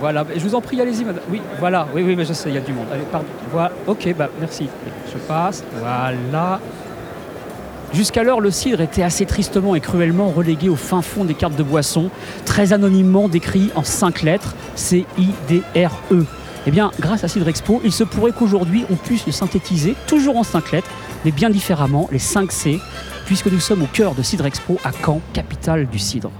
Voilà, je vous en prie, allez-y, madame. Oui, voilà, oui, oui, mais je sais, il y a du monde. Allez, pardon. Voilà, ok, bah merci. Je passe, voilà. Jusqu'alors, le cidre était assez tristement et cruellement relégué au fin fond des cartes de boisson, très anonymement décrit en cinq lettres, C-I-D-R-E. Eh bien, grâce à Cidre Expo, il se pourrait qu'aujourd'hui on puisse le synthétiser, toujours en cinq lettres, mais bien différemment, les 5 C, puisque nous sommes au cœur de Cidre Expo à Caen, capitale du cidre.